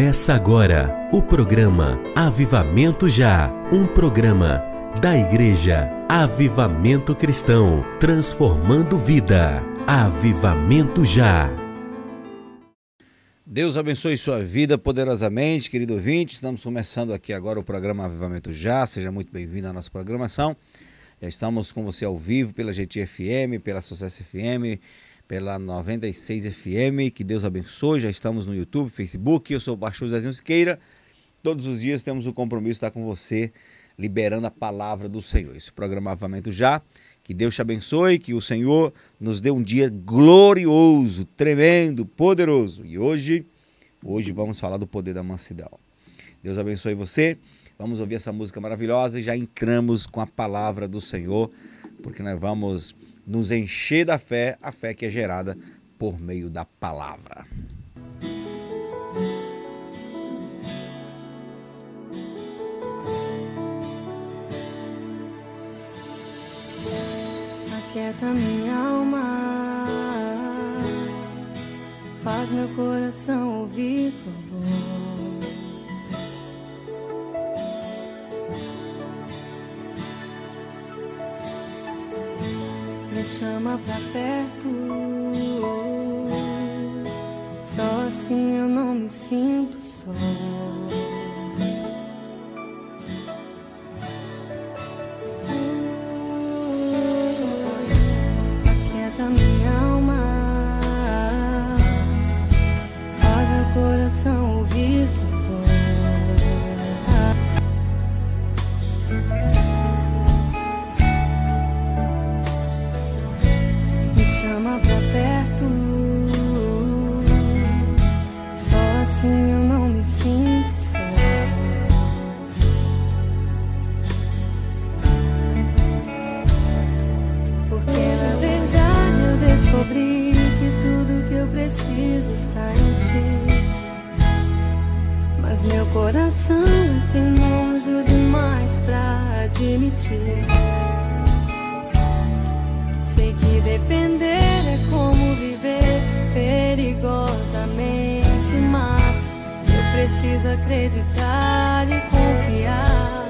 Começa agora o programa Avivamento Já, um programa da Igreja Avivamento Cristão, transformando vida. Avivamento Já. Deus abençoe sua vida poderosamente, querido ouvinte. Estamos começando aqui agora o programa Avivamento Já. Seja muito bem-vindo à nossa programação. Já estamos com você ao vivo pela GTFM, pela Sucesso FM, pela 96 FM. Que Deus abençoe. Já estamos no YouTube, Facebook. Eu sou o pastor Zezinho Siqueira. Todos os dias temos o compromisso de estar com você, liberando a palavra do Senhor. Esse programa Avamento Já. Que Deus te abençoe, que o Senhor nos dê um dia glorioso, tremendo, poderoso. E hoje, hoje vamos falar do poder da mansidão. Deus abençoe você. Vamos ouvir essa música maravilhosa e já entramos com a palavra do Senhor, porque nós vamos nos encher da fé, a fé que é gerada por meio da palavra. Aquieta minha alma, faz meu coração ouvir tua voz. Chama pra perto, só assim eu não me sinto só. Coração é teimoso demais pra admitir. Sei que depender é como viver perigosamente, mas eu preciso acreditar e confiar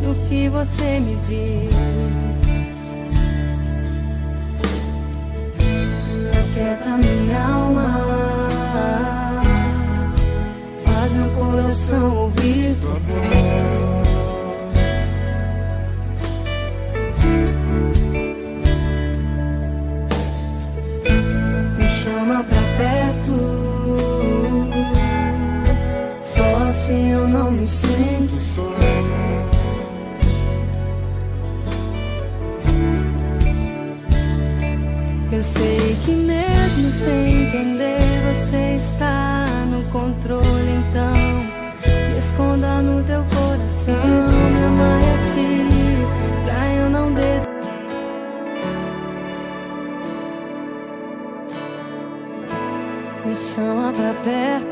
no que você me diz. Aquieta minha alma, ouvir perto,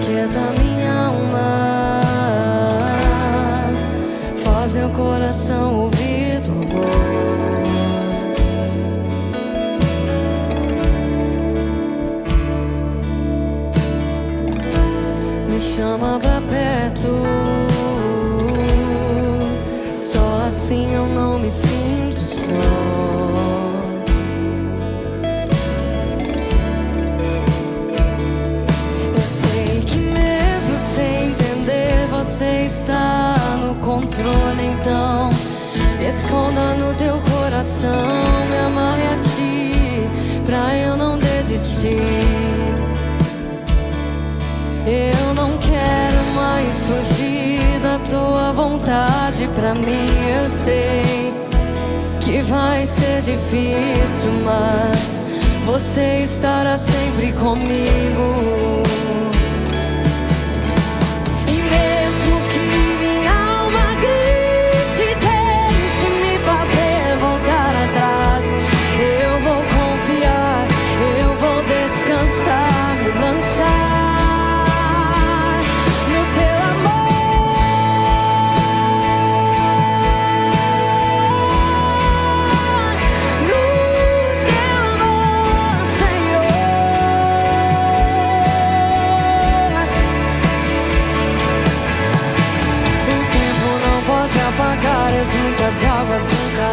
Que é da minha alma, faz meu coração ouvir tua voz. Me chama pra perto. Controle, então me esconda no teu coração, me amarre a ti, pra eu não desistir. Eu não quero mais fugir da tua vontade pra mim, eu sei que vai ser difícil, mas você estará sempre comigo.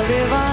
live on.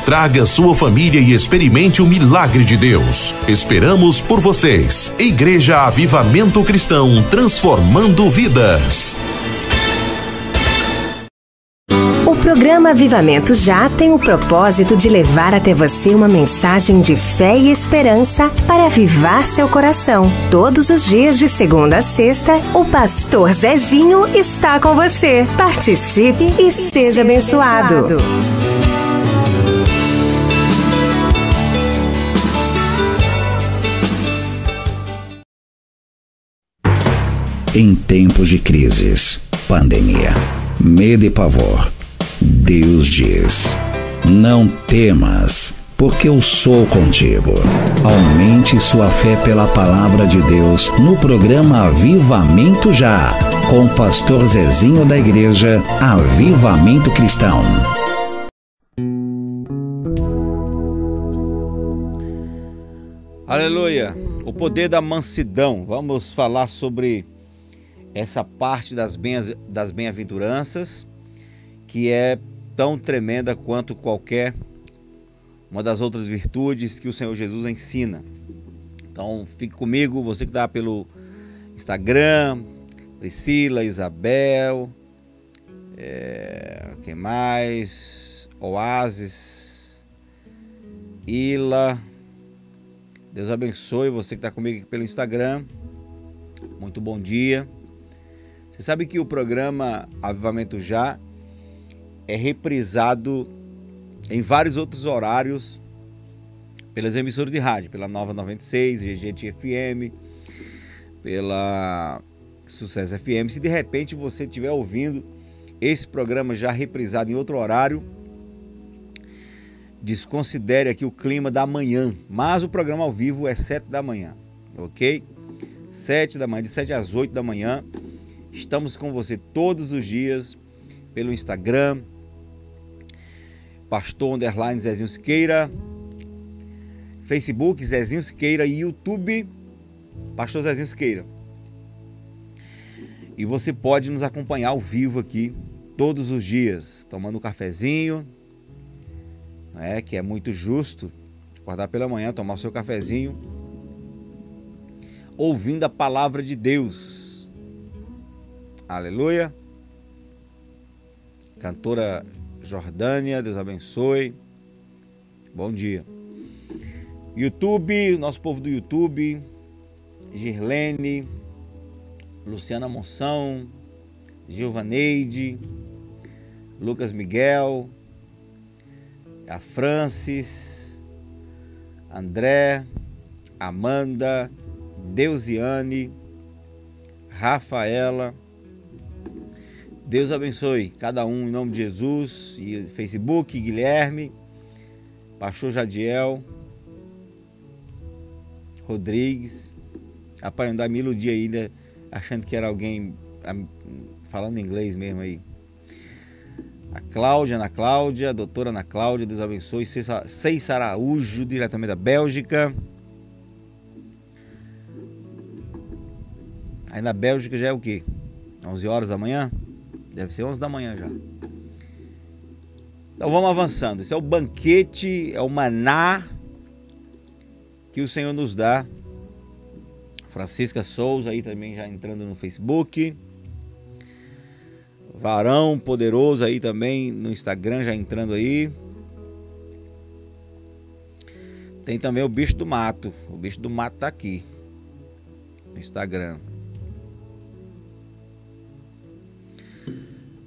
traga sua família e experimente o milagre de Deus. Esperamos por vocês. Igreja Avivamento Cristão, transformando vidas. O programa Avivamento Já tem o propósito de levar até você uma mensagem de fé e esperança para avivar seu coração. Todos os dias, de segunda a sexta, o pastor Zezinho está com você. Participe e, seja abençoado. Em tempos de crises, pandemia, medo e pavor, Deus diz: Não temas, porque eu sou contigo. Aumente sua fé pela palavra de Deus no programa Avivamento Já, com o pastor Zezinho da Igreja Avivamento Cristão. Aleluia! O poder da mansidão. Vamos falar sobre essa parte das, das bem-aventuranças que é tão tremenda quanto qualquer uma das outras virtudes que o Senhor Jesus ensina. Então, fique comigo, você que está pelo Instagram, Priscila, Isabel, é, quem mais? Oasis, Ila. Deus abençoe você que está comigo aqui pelo Instagram. Muito bom dia. Você sabe que o programa Avivamento Já é reprisado em vários outros horários pelas emissoras de rádio, pela Nova 96, GGT FM, pela Sucesso FM. Se de repente você estiver ouvindo esse programa já reprisado em outro horário, desconsidere aqui o clima da manhã, mas o programa ao vivo é 7 da manhã, ok? 7 da manhã, de 7 às 8 da manhã. Estamos com você todos os dias pelo Instagram, Pastor Underline Zezinho Siqueira, Facebook Zezinho Siqueira e YouTube Pastor Zezinho Siqueira. E você pode nos acompanhar ao vivo aqui todos os dias, tomando um cafezinho, né, que é muito justo acordar pela manhã, tomar o seu cafezinho, ouvindo a palavra de Deus Aleluia. Cantora Jordânia, Deus abençoe. Bom dia. YouTube, nosso povo do YouTube, Girlene, Luciana Monção, Gilvaneide, Lucas Miguel, a Francis, André, Amanda, Deusiane, Rafaela, Deus abençoe cada um em nome de Jesus. E Facebook, Guilherme, Pastor Jadiel, Rodrigues. Rapaz, eu ainda me iludi ainda, achando que era alguém falando inglês mesmo aí. A Cláudia, Ana Cláudia, a doutora Ana Cláudia, Deus abençoe. Seis Araújo, diretamente da Bélgica. Aí na Bélgica já é o quê? 11 horas da manhã? Deve ser 11 da manhã já. Então vamos avançando. Esse é o banquete, é o maná que o Senhor nos dá. Francisca Souza aí também já entrando no Facebook. Varão poderoso aí também no Instagram já entrando aí. Tem também o bicho do mato. O bicho do mato tá aqui no Instagram.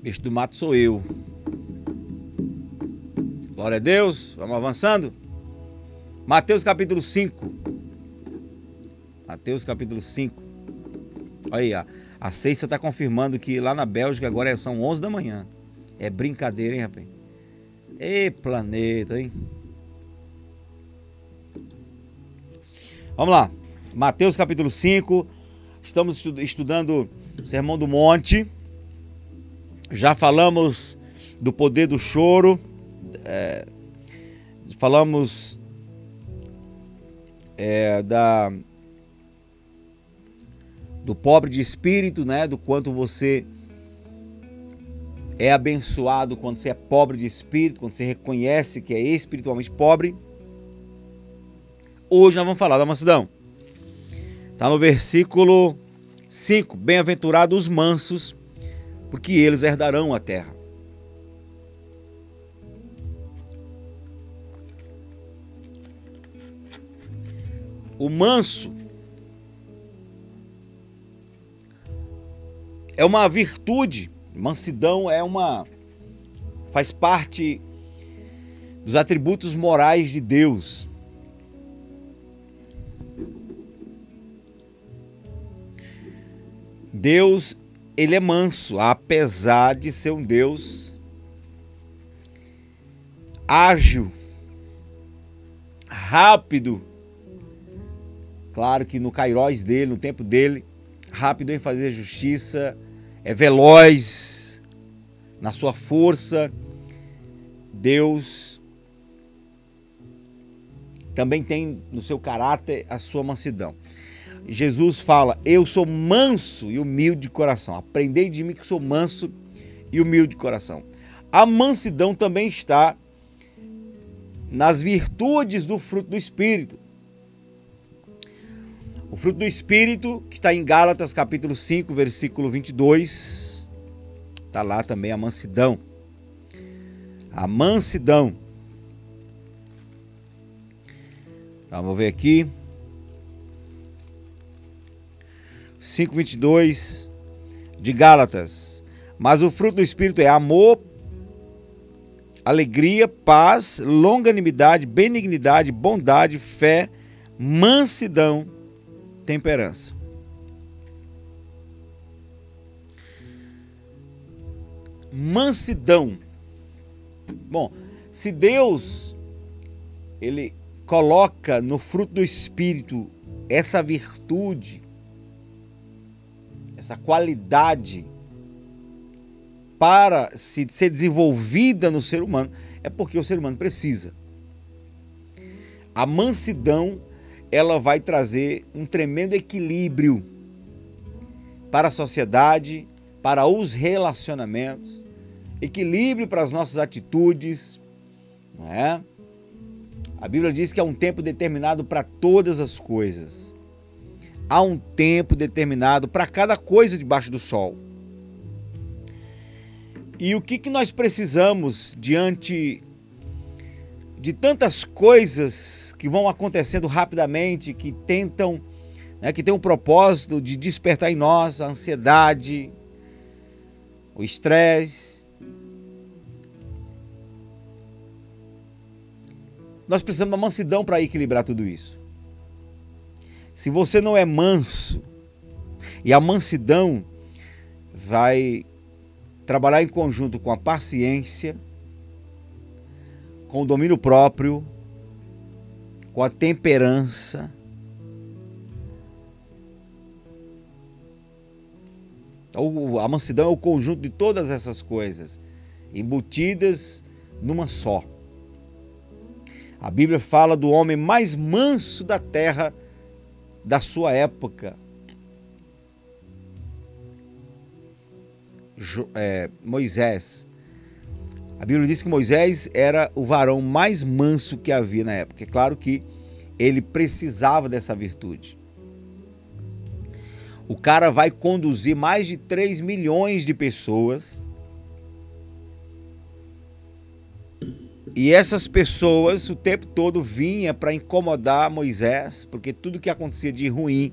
Bicho do mato sou eu. Glória a Deus. Vamos avançando. Mateus capítulo 5. Mateus capítulo 5. Olha aí, ó. A Ceissa está confirmando que lá na Bélgica agora são 11 da manhã. É brincadeira, hein, rapaz? Ê, planeta, hein? Vamos lá. Mateus capítulo 5. Estamos estudando o Sermão do Monte. Já falamos do poder do choro. É, falamos é, da do pobre de espírito, né? Do quanto você é abençoado quando você é pobre de espírito, quando você reconhece que é espiritualmente pobre. Hoje nós vamos falar da mansidão. Está no versículo 5. Bem-aventurados os mansos, porque eles herdarão a terra. O manso é uma virtude. Mansidão é uma faz parte dos atributos morais de Deus. Deus, ele é manso, apesar de ser um Deus ágil, rápido. Claro que no Cairóis dele, no tempo dele, rápido em fazer justiça, é veloz na sua força. Deus também tem no seu caráter a sua mansidão. Jesus fala: Eu sou manso e humilde de coração. Aprendei de mim que sou manso e humilde de coração. A mansidão também está nas virtudes do fruto do Espírito. O fruto do Espírito, que está em Gálatas capítulo 5, versículo 22, está lá também a mansidão. A mansidão. Vamos ver aqui. 5:22 de Gálatas. Mas o fruto do espírito é amor, alegria, paz, longanimidade, benignidade, bondade, fé, mansidão, temperança. Mansidão. Bom, se Deus ele coloca no fruto do espírito essa virtude, essa qualidade para se ser desenvolvida no ser humano, é porque o ser humano precisa. A mansidão ela vai trazer um tremendo equilíbrio para a sociedade, para os relacionamentos, equilíbrio para as nossas atitudes, não é? A Bíblia diz que há um tempo determinado para todas as coisas. Há um tempo determinado para cada coisa debaixo do sol. E o que, que nós precisamos diante de tantas coisas que vão acontecendo rapidamente, que tentam, né, que tem um propósito de despertar em nós a ansiedade, o estresse. Nós precisamos uma mansidão para equilibrar tudo isso. Se você não é manso, e a mansidão vai trabalhar em conjunto com a paciência, com o domínio próprio, com a temperança, A mansidão é o conjunto de todas essas coisas embutidas numa só. A Bíblia fala do homem mais manso da terra da sua época. É, Moisés. A Bíblia diz que Moisés era o varão mais manso que havia na época. É claro que ele precisava dessa virtude. O cara vai conduzir mais de 3 milhões de pessoas. E essas pessoas o tempo todo vinha para incomodar Moisés, porque tudo que acontecia de ruim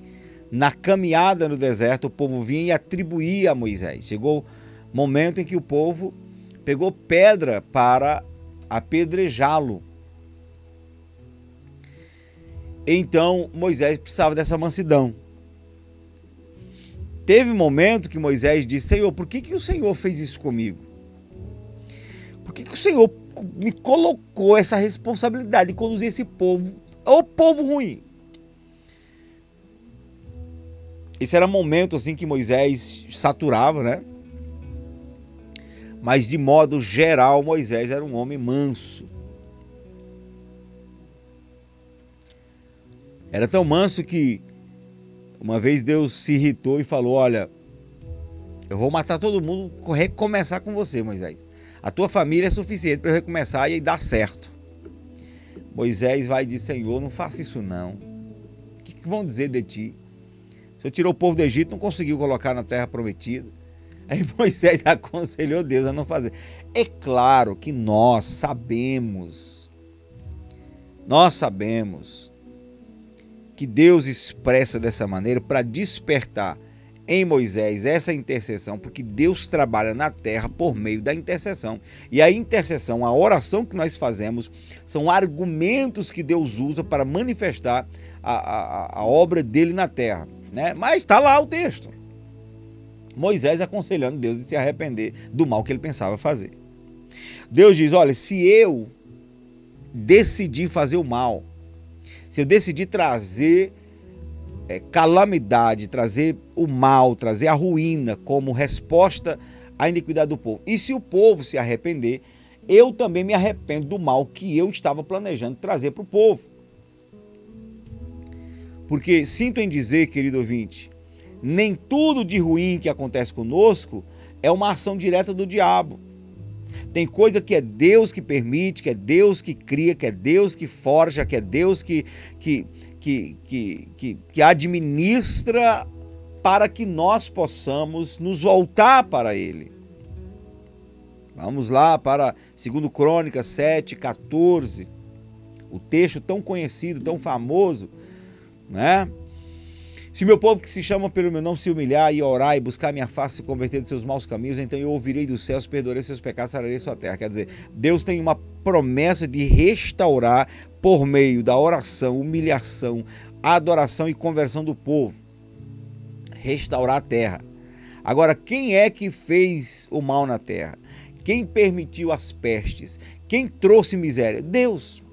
na caminhada no deserto, o povo vinha e atribuía a Moisés. Chegou momento em que o povo pegou pedra para apedrejá-lo. Então Moisés precisava dessa mansidão. Teve um momento que Moisés disse: Senhor, por que, que o Senhor fez isso comigo? Por que, que o Senhor me colocou essa responsabilidade de conduzir esse povo ao povo ruim? Esse era momento assim que Moisés saturava, né? Mas de modo geral, Moisés era um homem manso. Era tão manso que uma vez Deus se irritou e falou: Olha, eu vou matar todo mundo, recomeçar com você, Moisés. A tua família é suficiente para recomeçar e dar certo. Moisés vai dizer: Senhor, não faça isso não. O que, vão dizer de ti? Você tirou o povo do Egito, não conseguiu colocar na terra prometida. Aí Moisés aconselhou Deus a não fazer. É claro que nós sabemos, nós sabemos que Deus expressa dessa maneira para despertar em Moisés essa intercessão, porque Deus trabalha na terra por meio da intercessão. E a intercessão, a oração que nós fazemos, são argumentos que Deus usa para manifestar a, a, a obra dele na terra. Né? Mas está lá o texto. Moisés aconselhando Deus de se arrepender do mal que ele pensava fazer. Deus diz: Olha, se eu decidir fazer o mal, se eu decidir trazer é, calamidade, trazer o mal, trazer a ruína como resposta à iniquidade do povo, e se o povo se arrepender, eu também me arrependo do mal que eu estava planejando trazer para o povo. Porque sinto em dizer, querido ouvinte, nem tudo de ruim que acontece conosco é uma ação direta do diabo. Tem coisa que é Deus que permite, que é Deus que cria, que é Deus que forja, que é Deus que, que, que, que, que, que administra para que nós possamos nos voltar para Ele. Vamos lá para 2 Crônicas 7, 14. O texto tão conhecido, tão famoso, né? Se meu povo que se chama pelo meu nome se humilhar e orar e buscar minha face se converter dos seus maus caminhos, então eu ouvirei dos céus, perdoarei seus pecados, sararei sua terra. Quer dizer, Deus tem uma promessa de restaurar por meio da oração, humilhação, adoração e conversão do povo. Restaurar a terra. Agora, quem é que fez o mal na terra? Quem permitiu as pestes? Quem trouxe miséria? Deus.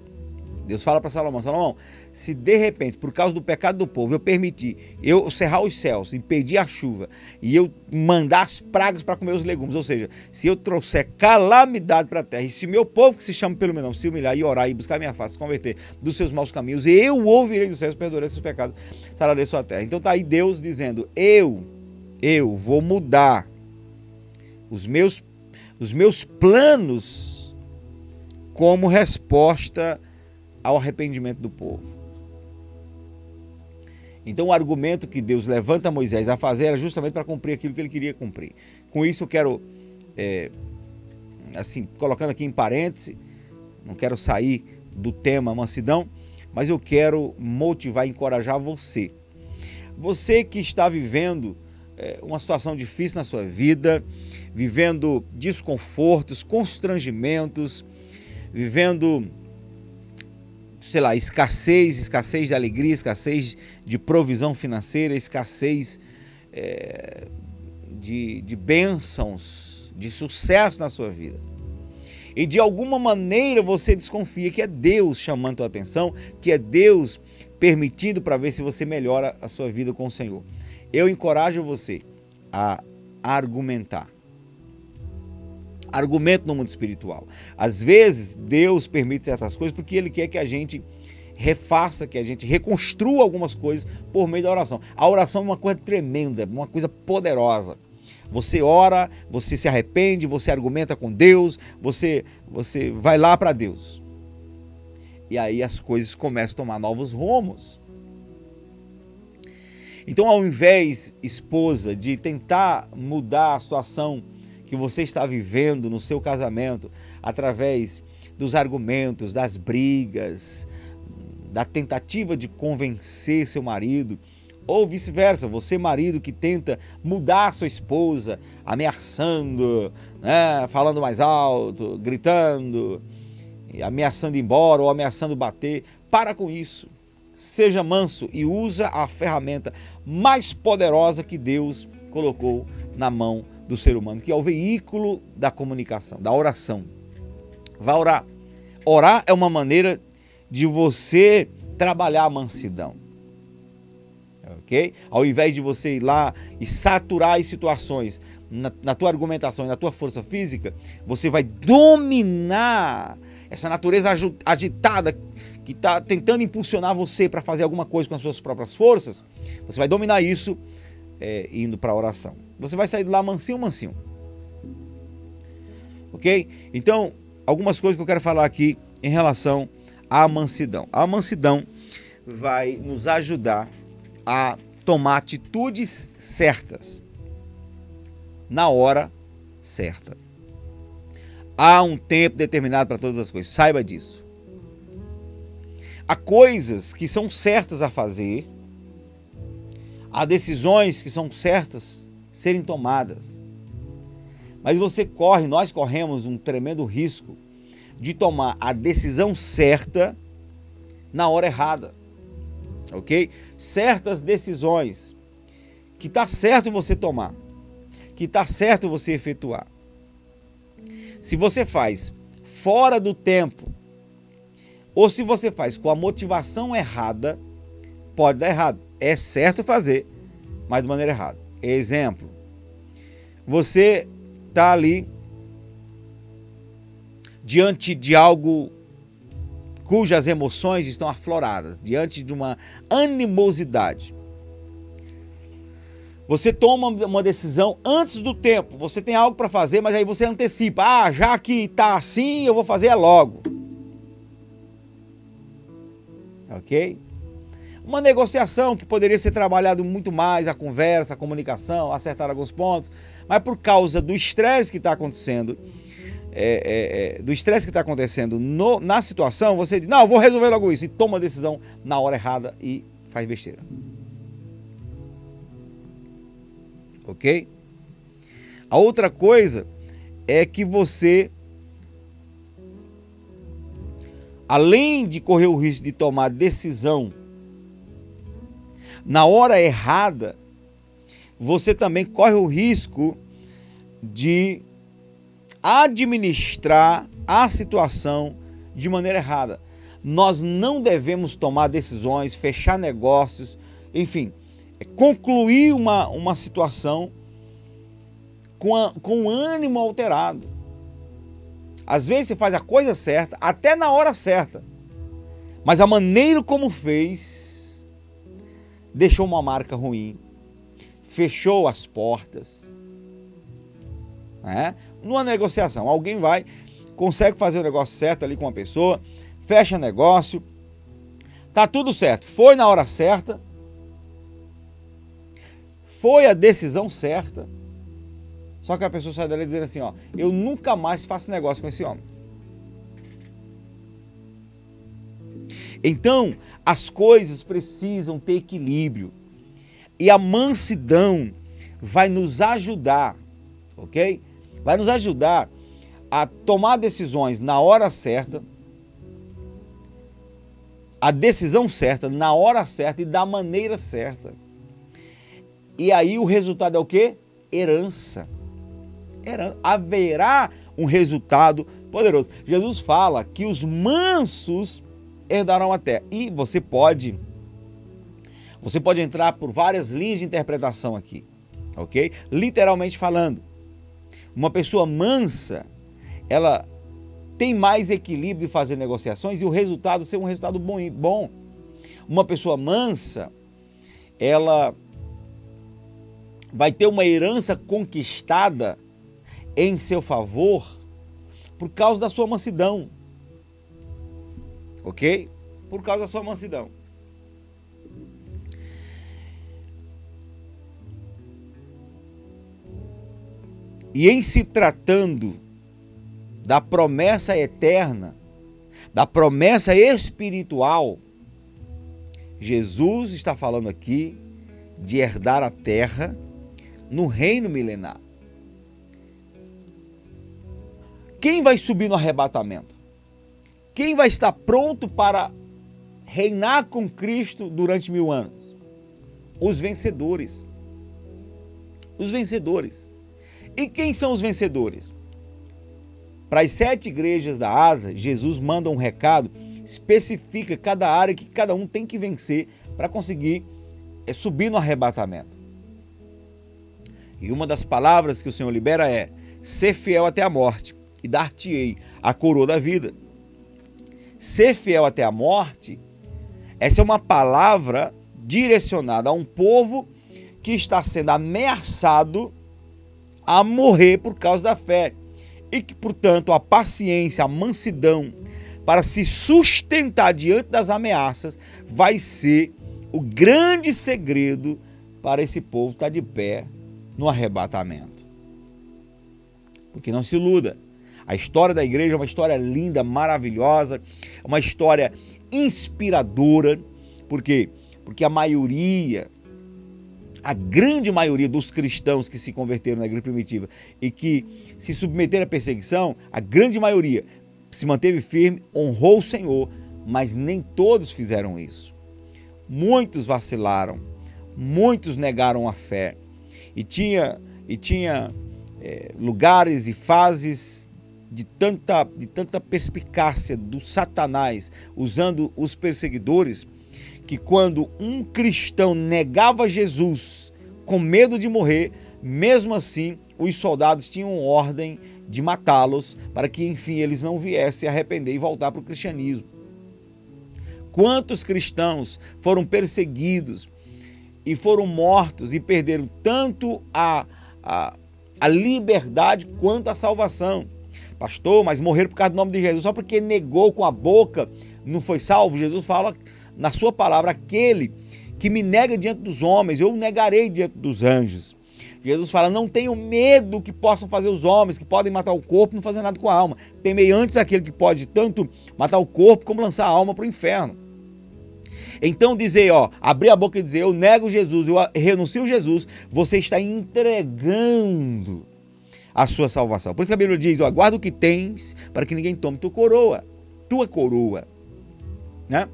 Deus fala para Salomão: Salomão, se de repente, por causa do pecado do povo, eu permitir eu cerrar os céus, impedir a chuva e eu mandar as pragas para comer os legumes, ou seja, se eu trouxer calamidade para a terra e se meu povo que se chama pelo meu nome se humilhar e orar e buscar minha face, se converter dos seus maus caminhos, eu ouvirei dos céus, perdoarei seus pecados, sararei sua terra. Então tá aí Deus dizendo: eu, eu vou mudar os meus, os meus planos como resposta ao arrependimento do povo. Então, o argumento que Deus levanta Moisés a fazer era justamente para cumprir aquilo que ele queria cumprir. Com isso, eu quero, é, assim, colocando aqui em parêntese, não quero sair do tema mansidão, mas eu quero motivar e encorajar você. Você que está vivendo é, uma situação difícil na sua vida, vivendo desconfortos, constrangimentos, vivendo sei lá, escassez, escassez de alegria, escassez de provisão financeira, escassez é, de, de bênçãos, de sucesso na sua vida. E de alguma maneira você desconfia que é Deus chamando a tua atenção, que é Deus permitindo para ver se você melhora a sua vida com o Senhor. Eu encorajo você a argumentar. Argumento no mundo espiritual. Às vezes, Deus permite certas coisas porque Ele quer que a gente refaça, que a gente reconstrua algumas coisas por meio da oração. A oração é uma coisa tremenda, uma coisa poderosa. Você ora, você se arrepende, você argumenta com Deus, você você vai lá para Deus. E aí as coisas começam a tomar novos rumos. Então, ao invés, esposa, de tentar mudar a situação que você está vivendo no seu casamento através dos argumentos, das brigas, da tentativa de convencer seu marido, ou vice-versa, você marido que tenta mudar sua esposa, ameaçando, né, falando mais alto, gritando, ameaçando ir embora ou ameaçando bater, para com isso. Seja manso e usa a ferramenta mais poderosa que Deus colocou na mão do ser humano, que é o veículo da comunicação, da oração. Vá orar. Orar é uma maneira de você trabalhar a mansidão. Ok? Ao invés de você ir lá e saturar as situações na, na tua argumentação e na tua força física, você vai dominar essa natureza agitada que está tentando impulsionar você para fazer alguma coisa com as suas próprias forças. Você vai dominar isso é, indo para a oração. Você vai sair de lá mansinho, mansinho. Ok? Então, algumas coisas que eu quero falar aqui em relação a mansidão. A mansidão vai nos ajudar a tomar atitudes certas na hora certa. Há um tempo determinado para todas as coisas, saiba disso. Há coisas que são certas a fazer, há decisões que são certas serem tomadas. Mas você corre, nós corremos um tremendo risco de tomar a decisão certa na hora errada. Ok? Certas decisões que está certo você tomar, que está certo você efetuar. Se você faz fora do tempo, ou se você faz com a motivação errada, pode dar errado. É certo fazer, mas de maneira errada. Exemplo: você está ali diante de algo cujas emoções estão afloradas, diante de uma animosidade. Você toma uma decisão antes do tempo. Você tem algo para fazer, mas aí você antecipa. Ah, já que está assim, eu vou fazer logo. Ok? Uma negociação que poderia ser trabalhado muito mais, a conversa, a comunicação, acertar alguns pontos, mas por causa do estresse que está acontecendo, é, é, é, do estresse que está acontecendo no, na situação, você diz, não, vou resolver logo isso, e toma a decisão na hora errada e faz besteira. Ok? A outra coisa é que você, além de correr o risco de tomar decisão na hora errada, você também corre o risco de administrar a situação de maneira errada. Nós não devemos tomar decisões, fechar negócios, enfim, concluir uma, uma situação com, a, com ânimo alterado. Às vezes você faz a coisa certa, até na hora certa, mas a maneira como fez deixou uma marca ruim, fechou as portas né? Numa negociação, alguém vai, consegue fazer o negócio certo ali com uma pessoa, fecha negócio, tá tudo certo, foi na hora certa, foi a decisão certa, só que a pessoa sai dali dizendo assim, ó, eu nunca mais faço negócio com esse homem. Então, as coisas precisam ter equilíbrio. E a mansidão vai nos ajudar, ok? Vai nos ajudar a tomar decisões na hora certa, a decisão certa, na hora certa e da maneira certa. E aí o resultado é o que? Herança. Herança. Haverá um resultado poderoso. Jesus fala que os mansos herdarão a terra. E você pode, você pode entrar por várias linhas de interpretação aqui. ok? Literalmente falando. Uma pessoa mansa, ela tem mais equilíbrio de fazer negociações e o resultado ser um resultado bom. Uma pessoa mansa, ela vai ter uma herança conquistada em seu favor por causa da sua mansidão. Ok? Por causa da sua mansidão. E em se tratando da promessa eterna, da promessa espiritual, Jesus está falando aqui de herdar a terra no reino milenar. Quem vai subir no arrebatamento? Quem vai estar pronto para reinar com Cristo durante mil anos? Os vencedores. Os vencedores. E quem são os vencedores? Para as sete igrejas da Asa, Jesus manda um recado, especifica cada área que cada um tem que vencer para conseguir é, subir no arrebatamento. E uma das palavras que o Senhor libera é: ser fiel até a morte e dar-te-ei a coroa da vida. Ser fiel até a morte, essa é uma palavra direcionada a um povo que está sendo ameaçado a morrer por causa da fé. E que, portanto, a paciência, a mansidão para se sustentar diante das ameaças vai ser o grande segredo para esse povo estar de pé no arrebatamento. Porque não se iluda. A história da igreja é uma história linda, maravilhosa, uma história inspiradora. Por quê? Porque a maioria a grande maioria dos cristãos que se converteram na igreja primitiva e que se submeteram à perseguição, a grande maioria se manteve firme, honrou o Senhor, mas nem todos fizeram isso. Muitos vacilaram, muitos negaram a fé. E tinha, e tinha é, lugares e fases de tanta, de tanta perspicácia do Satanás usando os perseguidores que quando um cristão negava Jesus com medo de morrer, mesmo assim os soldados tinham ordem de matá-los para que enfim eles não viessem arrepender e voltar para o cristianismo. Quantos cristãos foram perseguidos e foram mortos e perderam tanto a, a, a liberdade quanto a salvação? Pastor, mas morreram por causa do nome de Jesus, só porque negou com a boca, não foi salvo? Jesus fala na sua palavra, aquele que me nega diante dos homens, eu o negarei diante dos anjos. Jesus fala: não tenham medo que possam fazer os homens, que podem matar o corpo e não fazer nada com a alma. Temei antes aquele que pode tanto matar o corpo como lançar a alma para o inferno. Então dizer, ó, abrir a boca e dizer, eu nego Jesus, eu renuncio Jesus, você está entregando a sua salvação. Por isso que a Bíblia diz, ó, guarda o que tens para que ninguém tome tua coroa, tua coroa, né?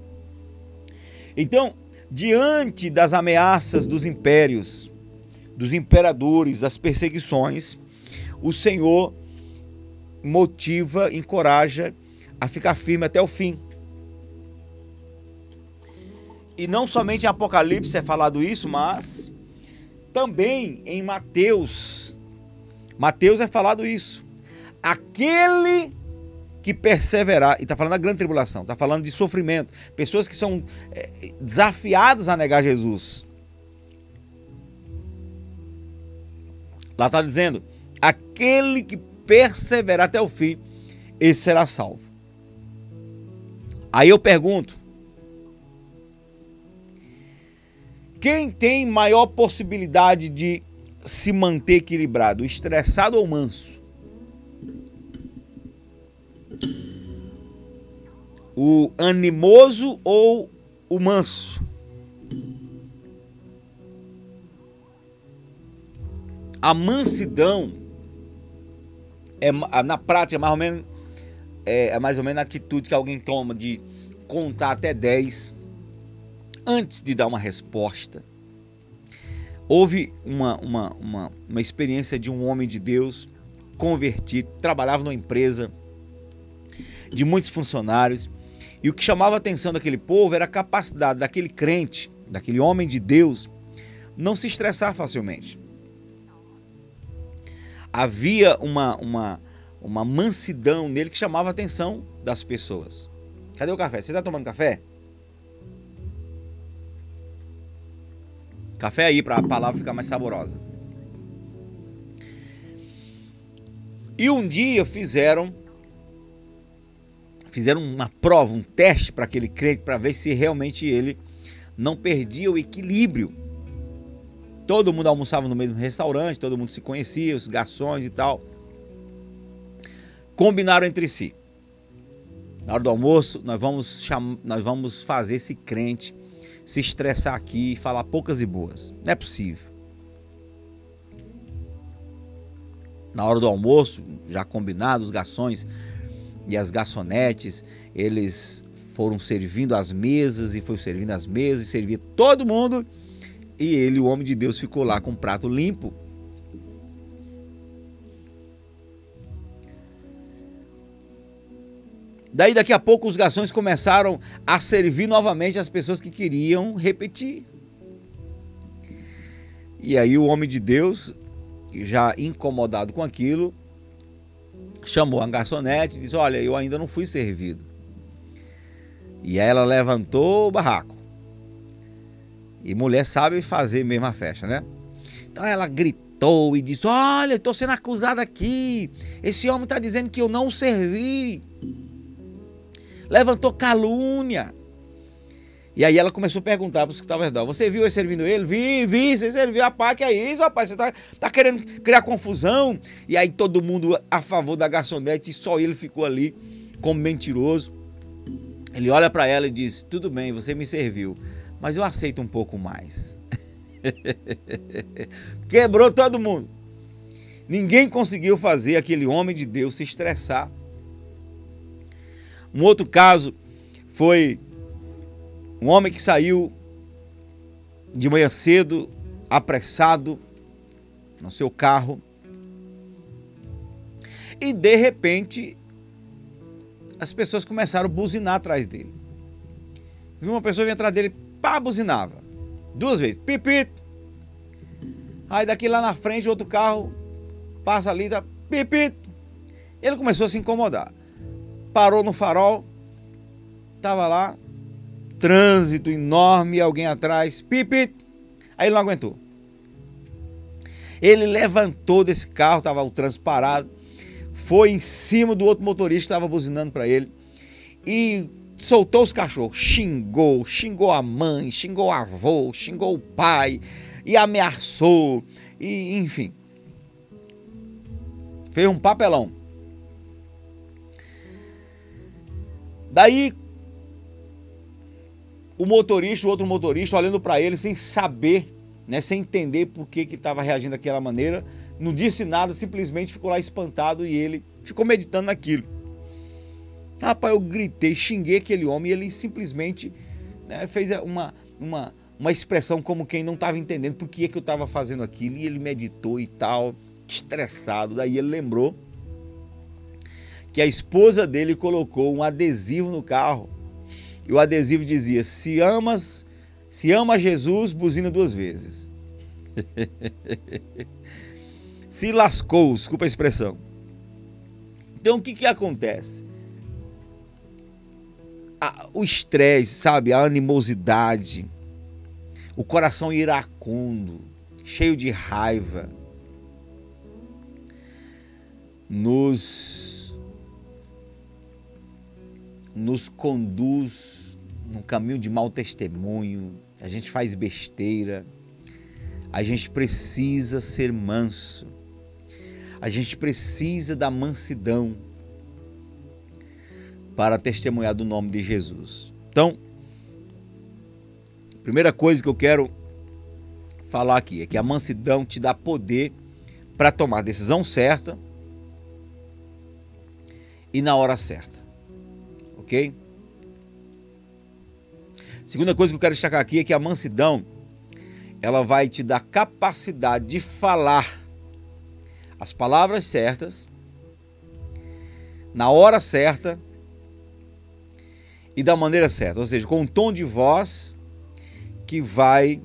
Então, diante das ameaças dos impérios, dos imperadores, das perseguições, o Senhor motiva, encoraja a ficar firme até o fim. E não somente em Apocalipse é falado isso, mas também em Mateus. Mateus é falado isso. Aquele que perseverar, e está falando da grande tribulação, está falando de sofrimento, pessoas que são é, desafiadas a negar Jesus. Lá está dizendo: aquele que perseverar até o fim, esse será salvo. Aí eu pergunto: quem tem maior possibilidade de se manter equilibrado, estressado ou manso? O animoso ou o manso? A mansidão é na prática mais ou menos é, é mais ou menos a atitude que alguém toma de contar até 10 antes de dar uma resposta. Houve uma, uma, uma, uma experiência de um homem de Deus convertido, trabalhava numa empresa de muitos funcionários e o que chamava a atenção daquele povo era a capacidade daquele crente, daquele homem de Deus, não se estressar facilmente. havia uma, uma, uma mansidão nele que chamava a atenção das pessoas. Cadê o café? Você está tomando café? Café aí para a palavra ficar mais saborosa. E um dia fizeram fizeram uma prova, um teste para aquele crente para ver se realmente ele não perdia o equilíbrio. Todo mundo almoçava no mesmo restaurante, todo mundo se conhecia, os garçons e tal. Combinaram entre si. Na hora do almoço, nós vamos, cham... nós vamos fazer esse crente se estressar aqui e falar poucas e boas. Não é possível. Na hora do almoço, já combinado, os garçons e as garçonetes, eles foram servindo as mesas e foi servindo as mesas e servia todo mundo. E ele, o homem de Deus, ficou lá com o prato limpo. Daí daqui a pouco os garçons começaram a servir novamente as pessoas que queriam repetir. E aí o homem de Deus, já incomodado com aquilo, chamou a garçonete e disse: Olha, eu ainda não fui servido. E aí ela levantou o barraco. E mulher sabe fazer mesmo a festa, né? Então ela gritou e disse: Olha, estou sendo acusada aqui. Esse homem está dizendo que eu não servi levantou calúnia. E aí ela começou a perguntar para os que estavam redor: Você viu eu servindo ele? Vi, vi, você serviu. Rapaz, que é isso, rapaz? Você tá, tá querendo criar confusão? E aí todo mundo a favor da garçonete e só ele ficou ali como mentiroso. Ele olha para ela e diz: Tudo bem, você me serviu, mas eu aceito um pouco mais. Quebrou todo mundo. Ninguém conseguiu fazer aquele homem de Deus se estressar um outro caso foi um homem que saiu de manhã cedo, apressado, no seu carro, e de repente as pessoas começaram a buzinar atrás dele. Viu uma pessoa vir atrás dele, pá, buzinava. Duas vezes, pipito. Aí daqui lá na frente outro carro passa ali, tá, pipito. Ele começou a se incomodar parou no farol, tava lá, trânsito enorme, alguém atrás, pipi, aí ele não aguentou. Ele levantou desse carro, tava o trânsito parado, foi em cima do outro motorista que estava buzinando para ele e soltou os cachorros, xingou, xingou a mãe, xingou o avô, xingou o pai e ameaçou e enfim. Fez um papelão. Daí o motorista, o outro motorista, olhando para ele sem saber, né, sem entender por que estava reagindo daquela maneira, não disse nada, simplesmente ficou lá espantado e ele ficou meditando naquilo. Rapaz, eu gritei, xinguei aquele homem e ele simplesmente né, fez uma, uma, uma expressão como quem não estava entendendo por que, que eu estava fazendo aquilo e ele meditou e tal, estressado. Daí ele lembrou que a esposa dele colocou um adesivo no carro. E o adesivo dizia: "Se amas, se ama Jesus, buzina duas vezes". se lascou, desculpa a expressão. Então o que que acontece? o estresse, sabe, a animosidade, o coração iracundo, cheio de raiva, nos nos conduz num caminho de mau testemunho, a gente faz besteira, a gente precisa ser manso, a gente precisa da mansidão para testemunhar do nome de Jesus. Então, primeira coisa que eu quero falar aqui é que a mansidão te dá poder para tomar a decisão certa e na hora certa ok? Segunda coisa que eu quero destacar aqui é que a mansidão ela vai te dar capacidade de falar as palavras certas na hora certa e da maneira certa, ou seja, com um tom de voz que vai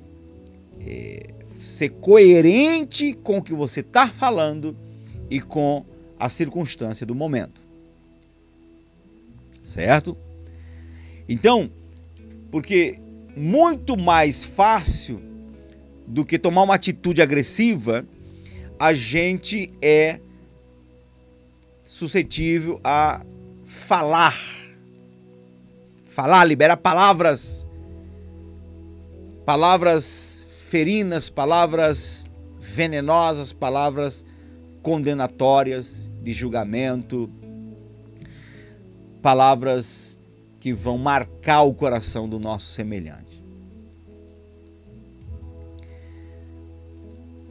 é, ser coerente com o que você está falando e com a circunstância do momento. Certo? Então, porque muito mais fácil do que tomar uma atitude agressiva, a gente é suscetível a falar. Falar, libera palavras. Palavras ferinas, palavras venenosas, palavras condenatórias de julgamento, palavras que vão marcar o coração do nosso semelhante.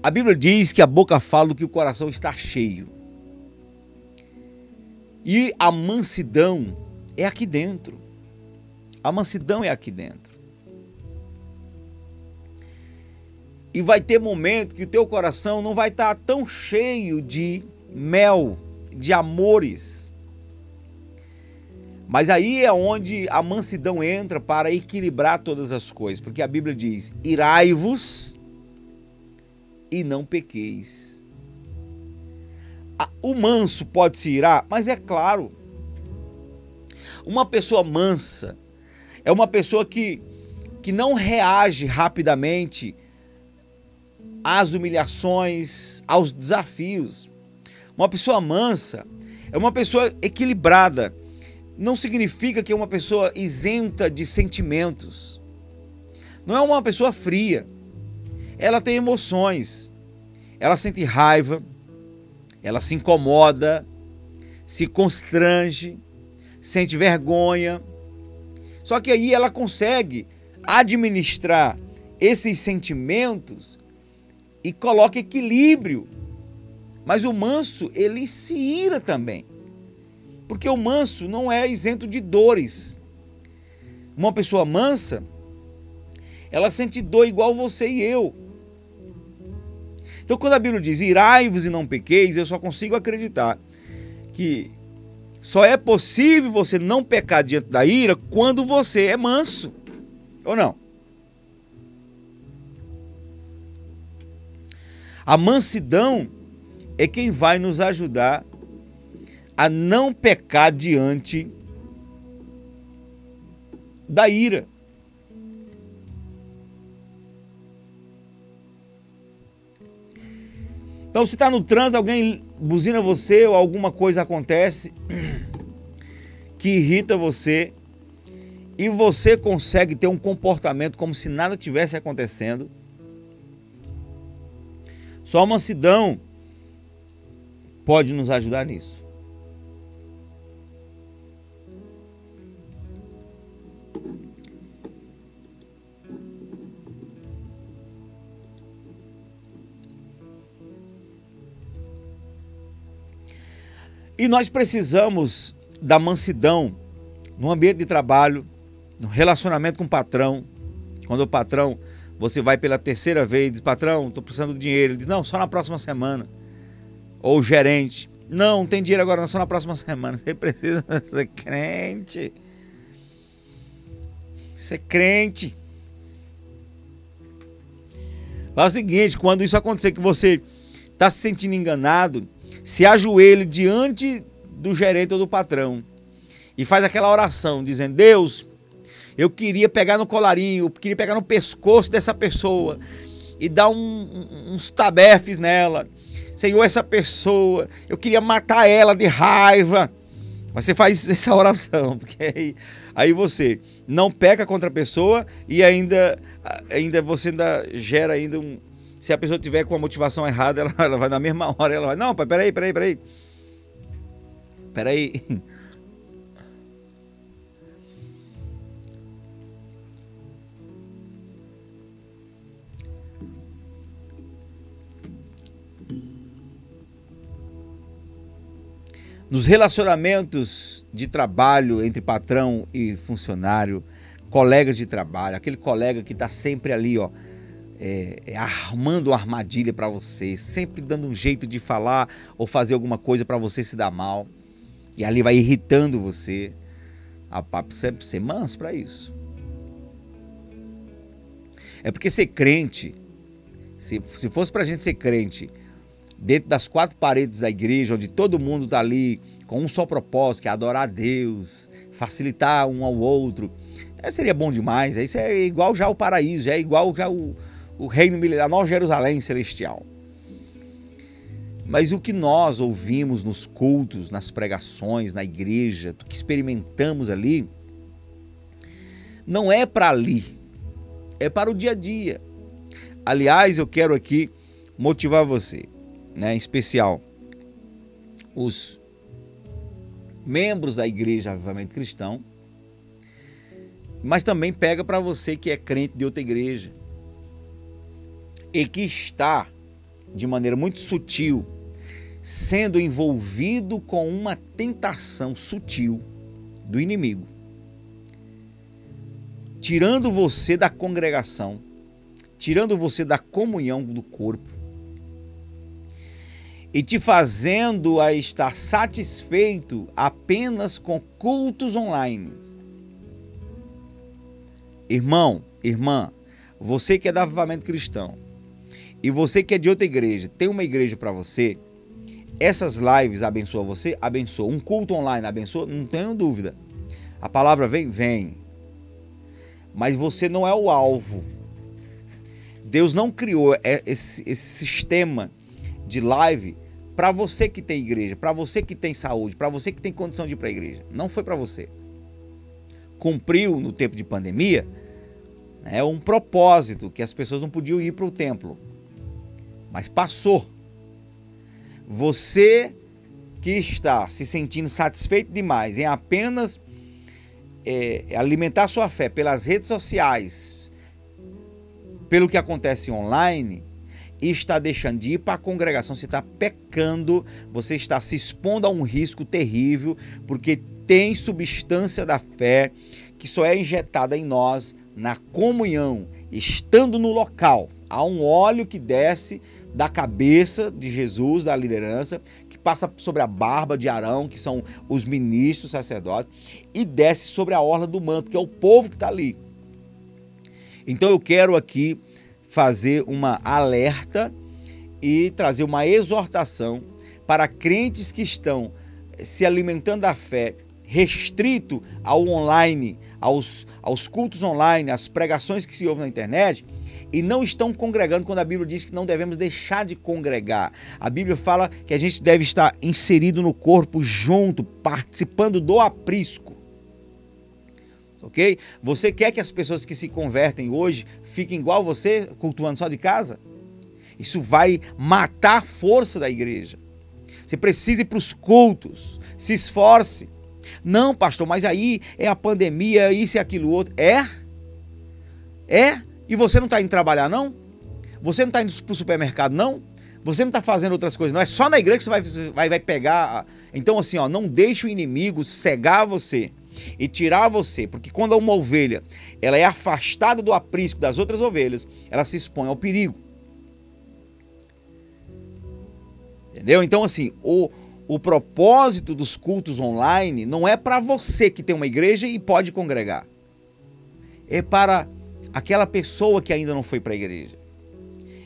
A Bíblia diz que a boca fala do que o coração está cheio. E a mansidão é aqui dentro. A mansidão é aqui dentro. E vai ter momento que o teu coração não vai estar tão cheio de mel, de amores. Mas aí é onde a mansidão entra para equilibrar todas as coisas, porque a Bíblia diz: irai-vos e não pequeis. O manso pode se irar, mas é claro, uma pessoa mansa é uma pessoa que, que não reage rapidamente às humilhações, aos desafios. Uma pessoa mansa é uma pessoa equilibrada. Não significa que é uma pessoa isenta de sentimentos. Não é uma pessoa fria. Ela tem emoções. Ela sente raiva, ela se incomoda, se constrange, sente vergonha. Só que aí ela consegue administrar esses sentimentos e coloca equilíbrio. Mas o manso, ele se ira também. Porque o manso não é isento de dores. Uma pessoa mansa, ela sente dor igual você e eu. Então, quando a Bíblia diz irai-vos e não pequeis, eu só consigo acreditar que só é possível você não pecar diante da ira quando você é manso. Ou não? A mansidão é quem vai nos ajudar a não pecar diante da ira. Então, se está no trânsito, alguém buzina você ou alguma coisa acontece que irrita você e você consegue ter um comportamento como se nada tivesse acontecendo, só a mansidão pode nos ajudar nisso. E nós precisamos da mansidão no ambiente de trabalho, no relacionamento com o patrão. Quando o patrão você vai pela terceira vez, diz, patrão, estou precisando de dinheiro. Ele diz, não, só na próxima semana. Ou o gerente, não, não tem dinheiro agora, não, só na próxima semana. Você precisa ser crente. Ser crente. Fala o seguinte, quando isso acontecer, que você está se sentindo enganado, se ajoelhe diante do gerente ou do patrão e faz aquela oração, dizendo, Deus, eu queria pegar no colarinho, eu queria pegar no pescoço dessa pessoa e dar um, uns tabefes nela. Senhor, essa pessoa, eu queria matar ela de raiva. Mas você faz essa oração, porque aí, aí você não peca contra a pessoa e ainda, ainda você ainda gera ainda um. Se a pessoa tiver com a motivação errada, ela, ela vai na mesma hora, ela vai, não, pai, peraí, peraí, peraí. Peraí. Nos relacionamentos de trabalho entre patrão e funcionário, colegas de trabalho, aquele colega que está sempre ali, ó, é, é, armando uma armadilha para você, sempre dando um jeito de falar ou fazer alguma coisa para você se dar mal, e ali vai irritando você. A papo sempre ser manso para isso. É porque ser crente, se, se fosse para a gente ser crente, dentro das quatro paredes da igreja, onde todo mundo está ali com um só propósito, que é adorar a Deus, facilitar um ao outro. É, seria bom demais. Isso é igual já o paraíso, é igual já o, o reino militar, a Nova Jerusalém celestial. Mas o que nós ouvimos nos cultos, nas pregações, na igreja, o que experimentamos ali, não é para ali, é para o dia a dia. Aliás, eu quero aqui motivar você, né, em especial os membros da Igreja Avivamento Cristão, mas também pega para você que é crente de outra igreja e que está de maneira muito sutil sendo envolvido com uma tentação sutil do inimigo, tirando você da congregação, tirando você da comunhão do corpo e te fazendo a estar satisfeito apenas com cultos online. Irmão, irmã, você que é da avivamento cristão e você que é de outra igreja, tem uma igreja para você, essas lives abençoam você? Abençoa. Um culto online abençoa? Não tenho dúvida. A palavra vem? Vem. Mas você não é o alvo. Deus não criou esse, esse sistema de live para você que tem igreja, para você que tem saúde, para você que tem condição de ir para a igreja. Não foi para você. Cumpriu no tempo de pandemia é um propósito que as pessoas não podiam ir para o templo. Mas passou. Você que está se sentindo satisfeito demais em apenas é, alimentar sua fé pelas redes sociais, pelo que acontece online, está deixando de ir para a congregação, você está pecando, você está se expondo a um risco terrível, porque tem substância da fé que só é injetada em nós na comunhão, estando no local. Há um óleo que desce da cabeça de Jesus, da liderança, que passa sobre a barba de Arão, que são os ministros, sacerdotes, e desce sobre a orla do manto, que é o povo que está ali. Então eu quero aqui fazer uma alerta e trazer uma exortação para crentes que estão se alimentando da fé restrito ao online, aos, aos cultos online, às pregações que se ouvem na internet, e não estão congregando quando a Bíblia diz que não devemos deixar de congregar. A Bíblia fala que a gente deve estar inserido no corpo junto, participando do aprisco. Ok? Você quer que as pessoas que se convertem hoje fiquem igual você, cultuando só de casa? Isso vai matar a força da igreja. Você precisa ir para os cultos, se esforce. Não, pastor, mas aí é a pandemia, isso e aquilo outro. É? É? E você não está indo trabalhar, não? Você não está indo para o supermercado, não? Você não está fazendo outras coisas, não? É só na igreja que você vai, vai, vai pegar. Então, assim, ó, não deixe o inimigo cegar você e tirar você, porque quando uma ovelha ela é afastada do aprisco das outras ovelhas, ela se expõe ao perigo. Entendeu? Então, assim, o, o propósito dos cultos online não é para você que tem uma igreja e pode congregar. É para aquela pessoa que ainda não foi para a igreja.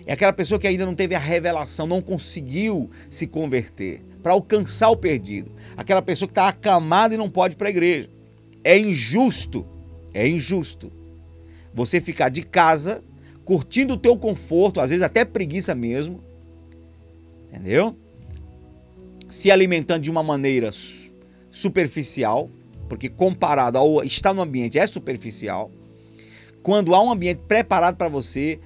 É aquela pessoa que ainda não teve a revelação, não conseguiu se converter para alcançar o perdido. Aquela pessoa que está acamada e não pode ir para a igreja. É injusto, é injusto você ficar de casa, curtindo o teu conforto, às vezes até preguiça mesmo, entendeu? Se alimentando de uma maneira superficial, porque comparado ao estar no ambiente é superficial quando há um ambiente preparado para você,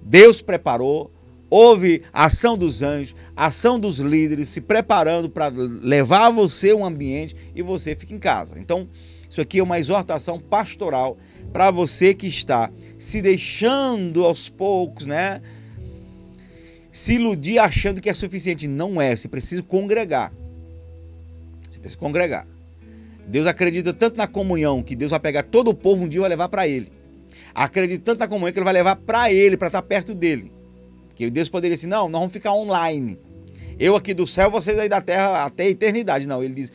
Deus preparou, houve ação dos anjos, ação dos líderes se preparando para levar você um ambiente e você fica em casa. Então, isso aqui é uma exortação pastoral para você que está se deixando aos poucos, né? Se iludir achando que é suficiente. Não é, você precisa congregar. Você precisa congregar. Deus acredita tanto na comunhão que Deus vai pegar todo o povo um dia e vai levar para ele acredita tanto na comunhão que ele vai levar para ele, para estar perto dele. Que Deus poderia dizer, não, nós vamos ficar online. Eu aqui do céu, vocês aí da terra até a eternidade. Não, ele diz,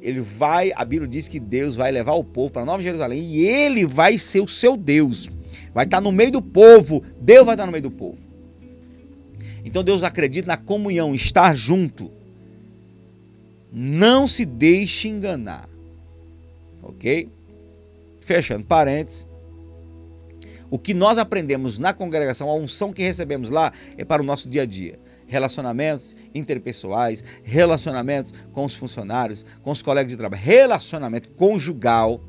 ele vai, a Bíblia diz que Deus vai levar o povo para Nova Jerusalém e ele vai ser o seu Deus. Vai estar no meio do povo, Deus vai estar no meio do povo. Então Deus acredita na comunhão, estar junto. Não se deixe enganar. Ok? Fechando parênteses. O que nós aprendemos na congregação, a unção que recebemos lá, é para o nosso dia a dia. Relacionamentos interpessoais, relacionamentos com os funcionários, com os colegas de trabalho, relacionamento conjugal,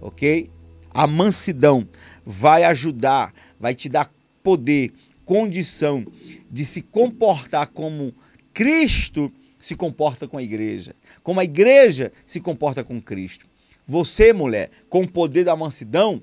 ok? A mansidão vai ajudar, vai te dar poder, condição de se comportar como Cristo se comporta com a igreja, como a igreja se comporta com Cristo. Você, mulher, com o poder da mansidão,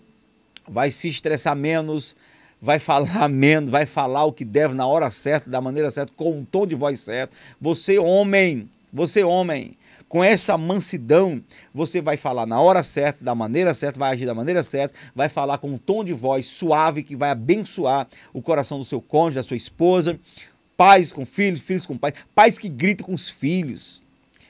vai se estressar menos, vai falar menos, vai falar o que deve na hora certa, da maneira certa, com um tom de voz certo. Você, homem, você, homem, com essa mansidão, você vai falar na hora certa, da maneira certa, vai agir da maneira certa, vai falar com um tom de voz suave que vai abençoar o coração do seu cônjuge, da sua esposa, pais com filhos, filhos com pais, pais que gritam com os filhos,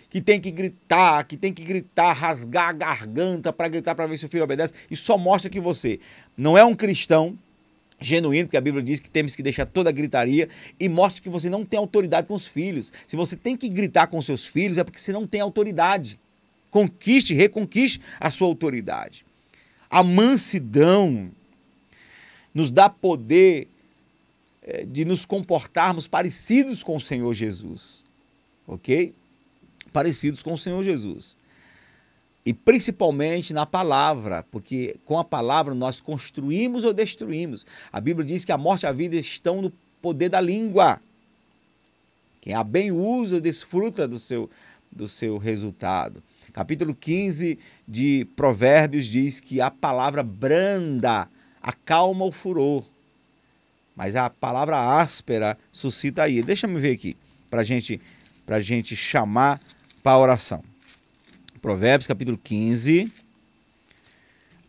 que tem que gritar, que tem que gritar, rasgar a garganta para gritar para ver se o filho obedece. Isso só mostra que você não é um cristão, genuíno, porque a Bíblia diz que temos que deixar toda a gritaria e mostra que você não tem autoridade com os filhos. Se você tem que gritar com seus filhos, é porque você não tem autoridade. Conquiste, reconquiste a sua autoridade. A mansidão nos dá poder eh, de nos comportarmos parecidos com o Senhor Jesus. Ok? Parecidos com o Senhor Jesus e principalmente na palavra, porque com a palavra nós construímos ou destruímos. A Bíblia diz que a morte e a vida estão no poder da língua. Quem a bem usa, desfruta do seu, do seu resultado. Capítulo 15 de Provérbios diz que a palavra branda acalma o furor, mas a palavra áspera suscita a ira. Deixa eu ver aqui, para gente, a gente chamar para a oração. Provérbios capítulo 15.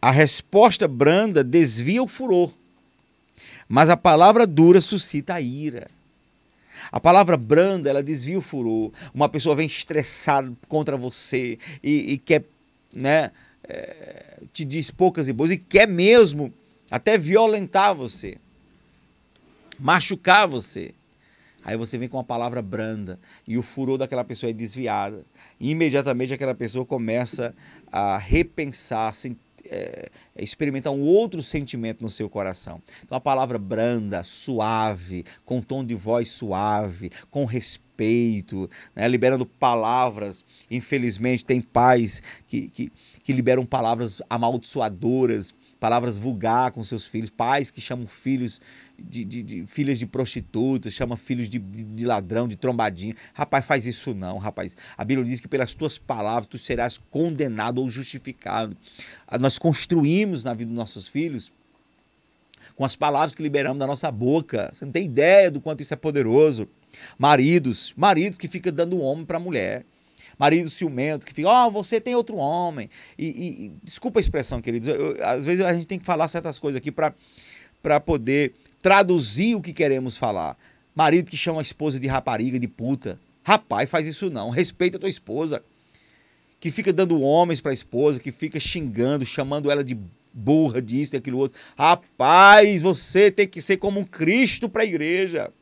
A resposta branda desvia o furor, mas a palavra dura suscita a ira. A palavra branda, ela desvia o furor. Uma pessoa vem estressada contra você e, e quer, né, é, te diz poucas e boas e quer mesmo até violentar você, machucar você. Aí você vem com uma palavra branda e o furor daquela pessoa é desviada. E imediatamente aquela pessoa começa a repensar, é, experimentar um outro sentimento no seu coração. Então a palavra branda, suave, com tom de voz suave, com respeito, né, liberando palavras. Infelizmente tem pais que, que, que liberam palavras amaldiçoadoras, palavras vulgar com seus filhos, pais que chamam filhos de, de, de, filhas de prostitutas, chama filhos de, de, ladrão, de trombadinho. Rapaz, faz isso não, rapaz. A Bíblia diz que pelas tuas palavras tu serás condenado ou justificado. Ah, nós construímos na vida dos nossos filhos com as palavras que liberamos da nossa boca. Você não tem ideia do quanto isso é poderoso. Maridos, maridos que ficam dando homem para mulher. Marido ciumento que fica, ó, oh, você tem outro homem. E, e, desculpa a expressão, queridos. Eu, eu, às vezes a gente tem que falar certas coisas aqui para poder traduzir o que queremos falar. Marido que chama a esposa de rapariga, de puta. Rapaz, faz isso não. Respeita a tua esposa. Que fica dando homens para a esposa, que fica xingando, chamando ela de burra, disso, daquilo outro. Rapaz, você tem que ser como um Cristo para a igreja.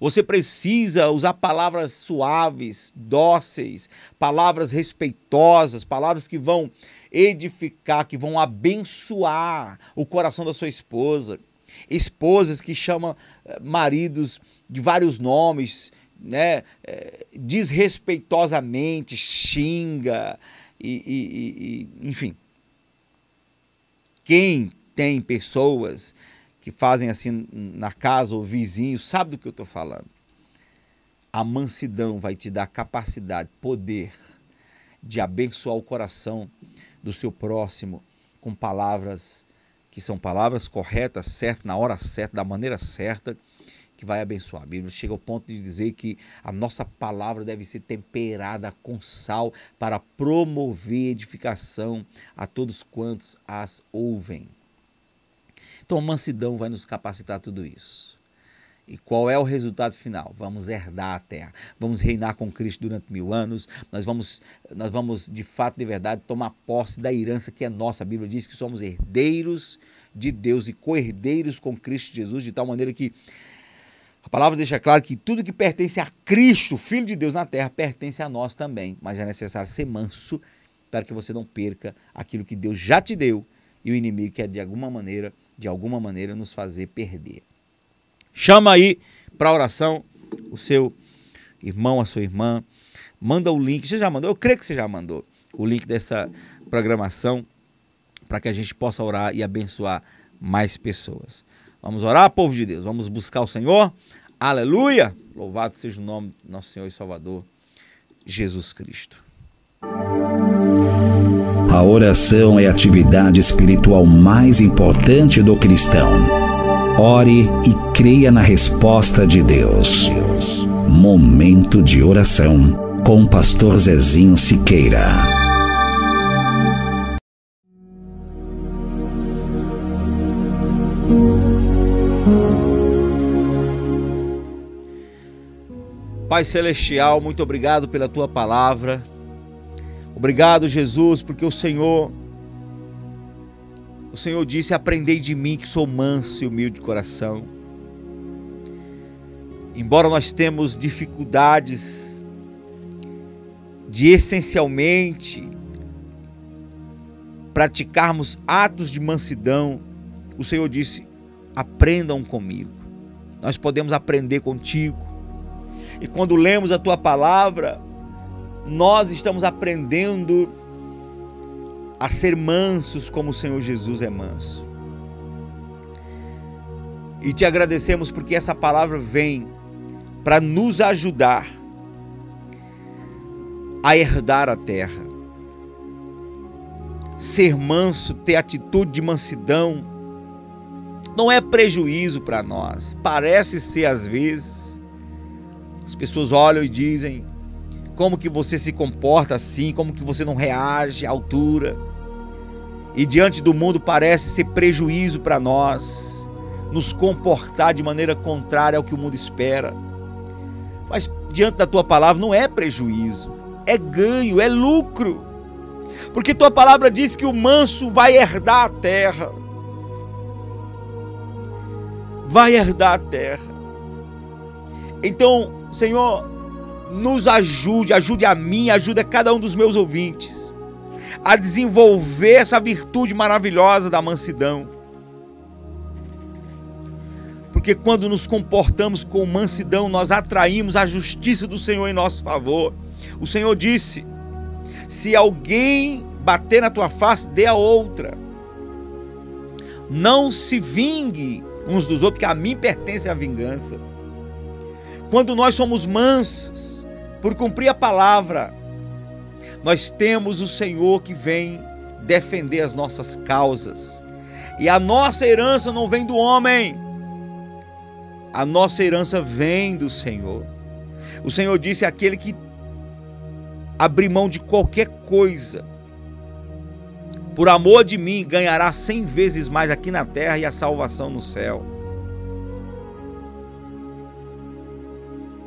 Você precisa usar palavras suaves, dóceis, palavras respeitosas, palavras que vão edificar, que vão abençoar o coração da sua esposa esposas que chamam eh, maridos de vários nomes, né, eh, desrespeitosamente, xinga, e, e, e, enfim. Quem tem pessoas que fazem assim na casa ou vizinho, sabe do que eu estou falando. A mansidão vai te dar capacidade, poder de abençoar o coração do seu próximo com palavras que são palavras corretas, certas, na hora certa, da maneira certa, que vai abençoar. A Bíblia chega ao ponto de dizer que a nossa palavra deve ser temperada com sal para promover edificação a todos quantos as ouvem. Então, mansidão vai nos capacitar tudo isso. E qual é o resultado final? Vamos herdar a terra, vamos reinar com Cristo durante mil anos, nós vamos, nós vamos de fato, de verdade, tomar posse da herança que é nossa. A Bíblia diz que somos herdeiros de Deus e co-herdeiros com Cristo Jesus, de tal maneira que A palavra deixa claro que tudo que pertence a Cristo, Filho de Deus na terra, pertence a nós também. Mas é necessário ser manso para que você não perca aquilo que Deus já te deu e o inimigo quer de alguma maneira, de alguma maneira nos fazer perder. Chama aí para oração o seu irmão, a sua irmã. Manda o link. Você já mandou? Eu creio que você já mandou o link dessa programação para que a gente possa orar e abençoar mais pessoas. Vamos orar, povo de Deus. Vamos buscar o Senhor. Aleluia! Louvado seja o nome do nosso Senhor e Salvador, Jesus Cristo. A oração é a atividade espiritual mais importante do cristão. Ore e creia na resposta de Deus. Momento de oração com o pastor Zezinho Siqueira. Pai Celestial, muito obrigado pela tua palavra. Obrigado, Jesus, porque o Senhor o Senhor disse: "Aprendei de mim que sou manso e humilde de coração". Embora nós temos dificuldades de essencialmente praticarmos atos de mansidão, o Senhor disse: "Aprendam comigo". Nós podemos aprender contigo. E quando lemos a tua palavra, nós estamos aprendendo a ser mansos como o Senhor Jesus é manso. E te agradecemos porque essa palavra vem para nos ajudar a herdar a terra. Ser manso, ter atitude de mansidão, não é prejuízo para nós. Parece ser às vezes, as pessoas olham e dizem como que você se comporta assim, como que você não reage à altura. E diante do mundo parece ser prejuízo para nós nos comportar de maneira contrária ao que o mundo espera. Mas diante da tua palavra não é prejuízo, é ganho, é lucro. Porque tua palavra diz que o manso vai herdar a terra. Vai herdar a terra. Então, Senhor, nos ajude, ajude a mim, ajude a cada um dos meus ouvintes a desenvolver essa virtude maravilhosa da mansidão. Porque quando nos comportamos com mansidão, nós atraímos a justiça do Senhor em nosso favor. O Senhor disse: se alguém bater na tua face, dê a outra. Não se vingue uns dos outros, porque a mim pertence a vingança. Quando nós somos mansos por cumprir a palavra, nós temos o Senhor que vem defender as nossas causas. E a nossa herança não vem do homem, a nossa herança vem do Senhor. O Senhor disse: aquele que abrir mão de qualquer coisa, por amor de mim, ganhará cem vezes mais aqui na terra e a salvação no céu.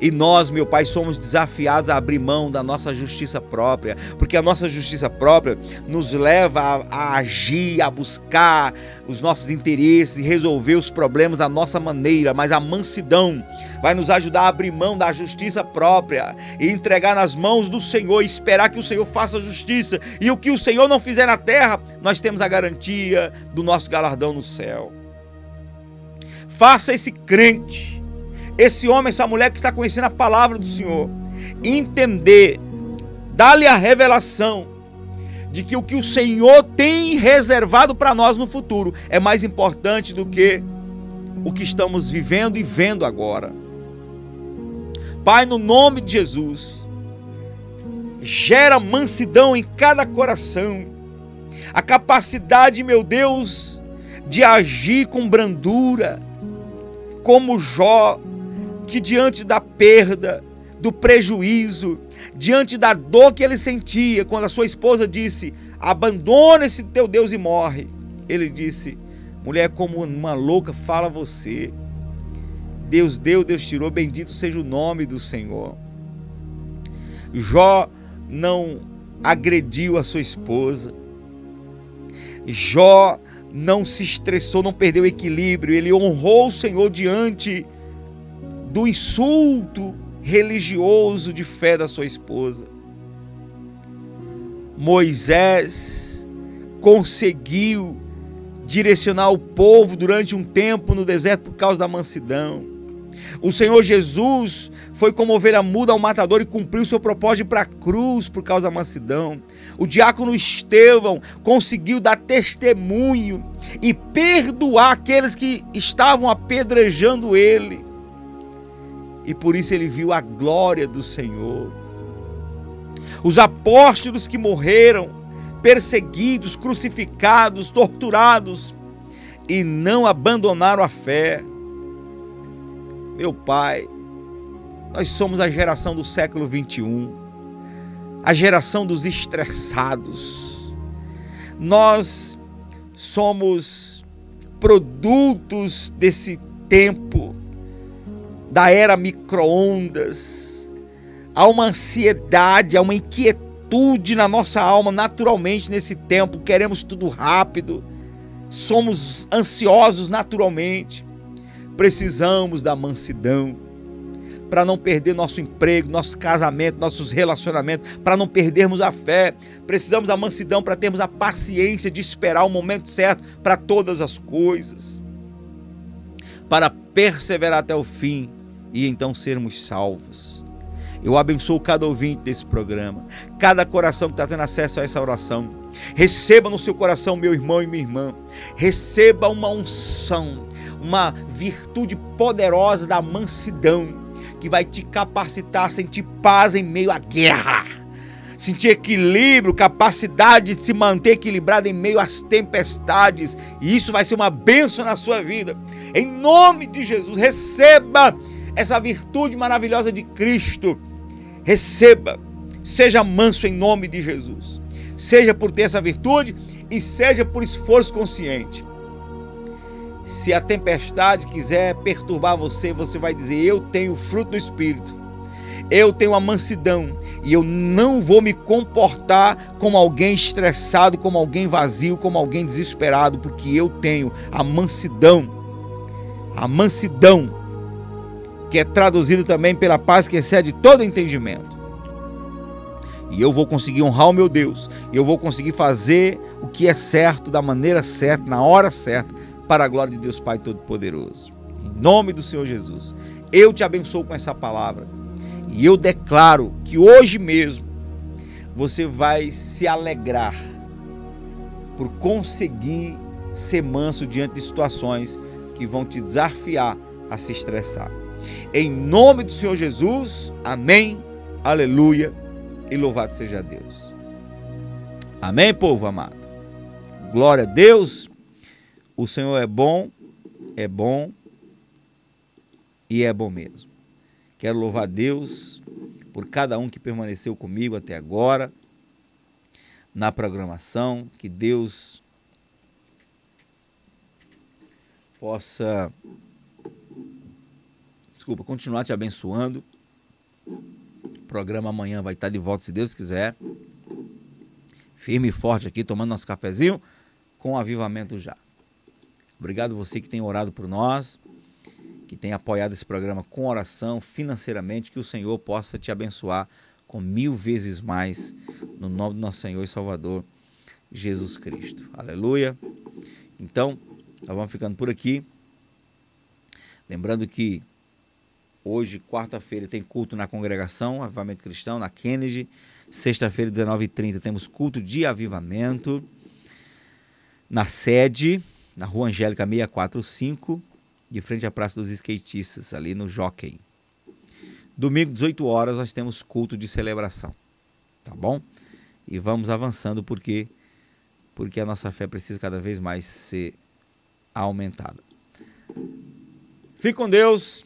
E nós, meu Pai, somos desafiados a abrir mão da nossa justiça própria, porque a nossa justiça própria nos leva a, a, agir, a buscar os nossos interesses e resolver os problemas da nossa maneira, mas a mansidão vai nos ajudar a abrir mão da justiça própria e entregar nas mãos do Senhor esperar que o Senhor faça justiça. E o que o Senhor não fizer na terra, nós temos a garantia do nosso galardão no céu. Faça esse crente esse homem, essa mulher que está conhecendo a palavra do Senhor, entender, dar-lhe a revelação de que o que o Senhor tem reservado para nós no futuro é mais importante do que o que estamos vivendo e vendo agora. Pai, no nome de Jesus, gera mansidão em cada coração, a capacidade, meu Deus, de agir com brandura, como Jó que diante da perda, do prejuízo, diante da dor que ele sentia quando a sua esposa disse: "Abandona esse teu Deus e morre". Ele disse: "Mulher, como uma louca fala você. Deus deu, Deus tirou, bendito seja o nome do Senhor". Jó não agrediu a sua esposa. Jó não se estressou, não perdeu o equilíbrio, ele honrou o Senhor diante do insulto religioso de fé da sua esposa. Moisés conseguiu direcionar o povo durante um tempo no deserto por causa da mansidão. O Senhor Jesus foi como ovelha muda ao matador e cumpriu seu propósito para a cruz por causa da mansidão. O diácono Estevão conseguiu dar testemunho e perdoar aqueles que estavam apedrejando ele. E por isso ele viu a glória do Senhor. Os apóstolos que morreram, perseguidos, crucificados, torturados e não abandonaram a fé. Meu Pai, nós somos a geração do século 21, a geração dos estressados. Nós somos produtos desse tempo, da era microondas. Há uma ansiedade, há uma inquietude na nossa alma naturalmente nesse tempo. Queremos tudo rápido, somos ansiosos naturalmente precisamos da mansidão para não perder nosso emprego, nosso casamento, nossos relacionamentos, para não perdermos a fé. Precisamos da mansidão para termos a paciência de esperar o momento certo para todas as coisas, para perseverar até o fim e então sermos salvos. Eu abençoo cada ouvinte desse programa, cada coração que está tendo acesso a essa oração. Receba no seu coração, meu irmão e minha irmã, receba uma unção uma virtude poderosa da mansidão que vai te capacitar a sentir paz em meio à guerra. Sentir equilíbrio, capacidade de se manter equilibrado em meio às tempestades, e isso vai ser uma bênção na sua vida. Em nome de Jesus, receba essa virtude maravilhosa de Cristo. Receba, seja manso em nome de Jesus. Seja por ter essa virtude e seja por esforço consciente. Se a tempestade quiser perturbar você, você vai dizer: Eu tenho o fruto do Espírito, eu tenho a mansidão e eu não vou me comportar como alguém estressado, como alguém vazio, como alguém desesperado, porque eu tenho a mansidão. A mansidão, que é traduzido também pela paz que excede todo entendimento. E eu vou conseguir honrar o meu Deus, e eu vou conseguir fazer o que é certo, da maneira certa, na hora certa, para a glória de Deus Pai Todo-Poderoso. Em nome do Senhor Jesus, eu te abençoo com essa palavra e eu declaro que hoje mesmo você vai se alegrar por conseguir ser manso diante de situações que vão te desafiar a se estressar. Em nome do Senhor Jesus, amém, aleluia e louvado seja Deus. Amém, povo amado. Glória a Deus. O Senhor é bom, é bom e é bom mesmo. Quero louvar Deus por cada um que permaneceu comigo até agora na programação. Que Deus possa, desculpa, continuar te abençoando. O programa amanhã vai estar de volta, se Deus quiser. Firme e forte aqui, tomando nosso cafezinho com avivamento já. Obrigado você que tem orado por nós, que tem apoiado esse programa com oração, financeiramente, que o Senhor possa te abençoar com mil vezes mais, no nome do nosso Senhor e Salvador, Jesus Cristo. Aleluia. Então, nós vamos ficando por aqui. Lembrando que hoje, quarta-feira, tem culto na congregação, Avivamento Cristão, na Kennedy. Sexta-feira, 19h30, temos culto de avivamento na sede na Rua Angélica 645, de frente à Praça dos Skatistas, ali no Jockey. Domingo, 18 horas, nós temos culto de celebração. Tá bom? E vamos avançando porque porque a nossa fé precisa cada vez mais ser aumentada. Fique com Deus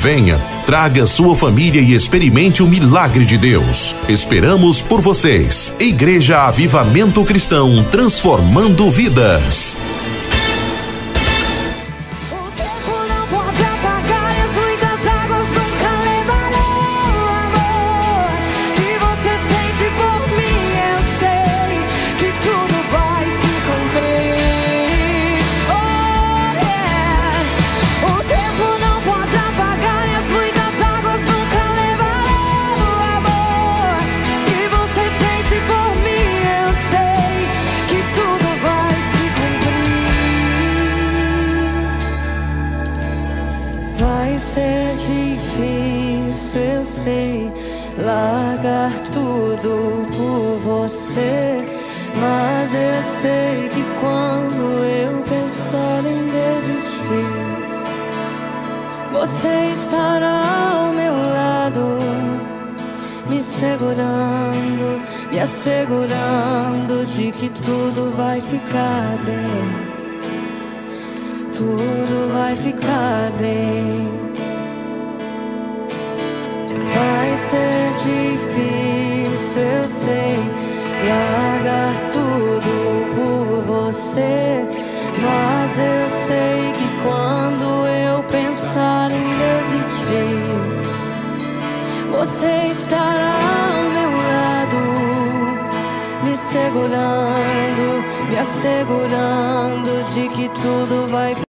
Venha, traga sua família e experimente o milagre de Deus. Esperamos por vocês. Igreja Avivamento Cristão, transformando vidas. Me segurando, me assegurando de que tudo vai ficar bem tudo vai ficar bem. Vai ser difícil, eu sei, largar tudo por você. Mas eu sei que quando eu pensar em desistir, você estará segurando, me assegurando de que tudo vai